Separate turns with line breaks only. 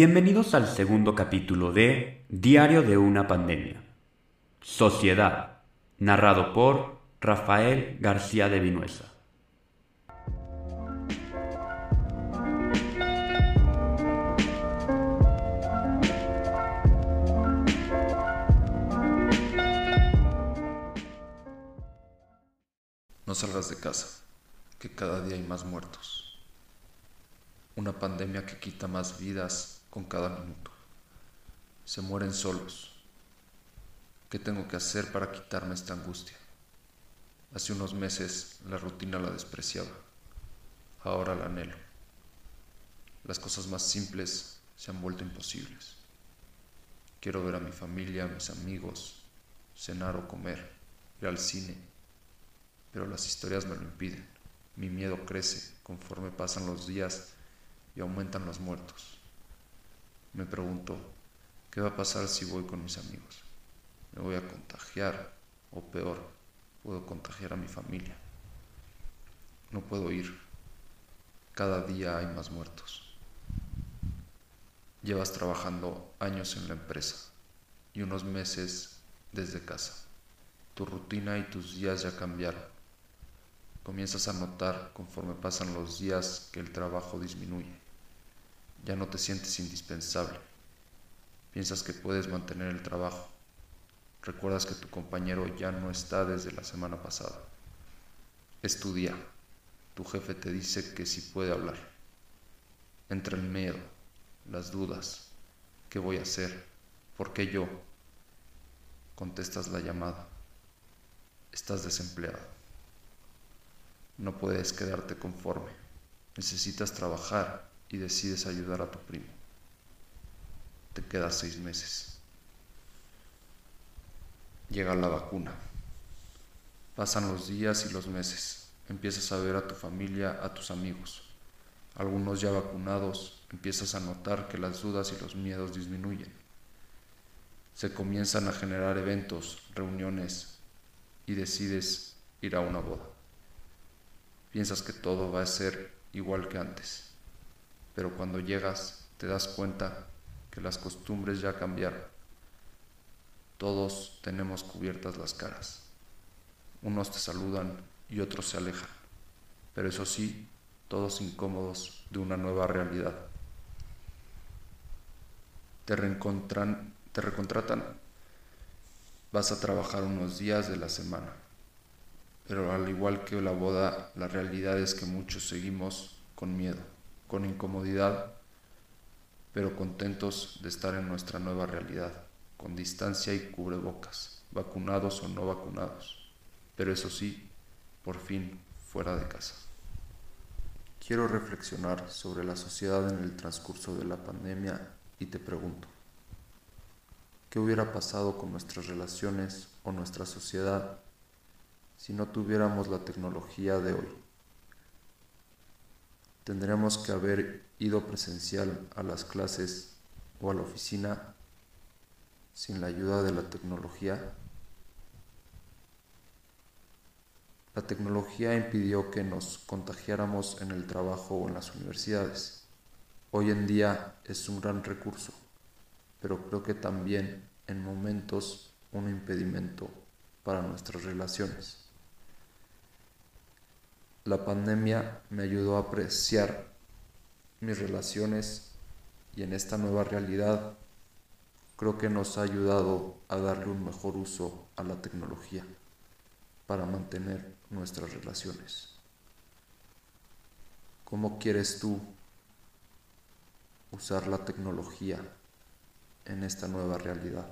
Bienvenidos al segundo capítulo de Diario de una pandemia. Sociedad, narrado por Rafael García de Vinuesa.
No salgas de casa, que cada día hay más muertos. Una pandemia que quita más vidas con cada minuto. Se mueren solos. ¿Qué tengo que hacer para quitarme esta angustia? Hace unos meses la rutina la despreciaba. Ahora la anhelo. Las cosas más simples se han vuelto imposibles. Quiero ver a mi familia, a mis amigos, cenar o comer, ir al cine. Pero las historias me lo impiden. Mi miedo crece conforme pasan los días y aumentan los muertos. Me pregunto, ¿qué va a pasar si voy con mis amigos? ¿Me voy a contagiar? O peor, puedo contagiar a mi familia. No puedo ir. Cada día hay más muertos. Llevas trabajando años en la empresa y unos meses desde casa. Tu rutina y tus días ya cambiaron. Comienzas a notar conforme pasan los días que el trabajo disminuye ya no te sientes indispensable. Piensas que puedes mantener el trabajo. Recuerdas que tu compañero ya no está desde la semana pasada. Es tu día. Tu jefe te dice que sí puede hablar. Entra el miedo, las dudas. ¿Qué voy a hacer? ¿Por qué yo? Contestas la llamada. Estás desempleado. No puedes quedarte conforme. Necesitas trabajar y decides ayudar a tu primo. Te quedas seis meses. Llega la vacuna. Pasan los días y los meses. Empiezas a ver a tu familia, a tus amigos. Algunos ya vacunados, empiezas a notar que las dudas y los miedos disminuyen. Se comienzan a generar eventos, reuniones y decides ir a una boda. Piensas que todo va a ser igual que antes pero cuando llegas te das cuenta que las costumbres ya cambiaron. Todos tenemos cubiertas las caras. Unos te saludan y otros se alejan, pero eso sí, todos incómodos de una nueva realidad. Te reencontran, te recontratan, vas a trabajar unos días de la semana, pero al igual que la boda, la realidad es que muchos seguimos con miedo con incomodidad, pero contentos de estar en nuestra nueva realidad, con distancia y cubrebocas, vacunados o no vacunados, pero eso sí, por fin fuera de casa. Quiero reflexionar sobre la sociedad en el transcurso de la pandemia y te pregunto, ¿qué hubiera pasado con nuestras relaciones o nuestra sociedad si no tuviéramos la tecnología de hoy? Tendríamos que haber ido presencial a las clases o a la oficina sin la ayuda de la tecnología. La tecnología impidió que nos contagiáramos en el trabajo o en las universidades. Hoy en día es un gran recurso, pero creo que también en momentos un impedimento para nuestras relaciones. La pandemia me ayudó a apreciar mis relaciones y en esta nueva realidad creo que nos ha ayudado a darle un mejor uso a la tecnología para mantener nuestras relaciones. ¿Cómo quieres tú usar la tecnología en esta nueva realidad?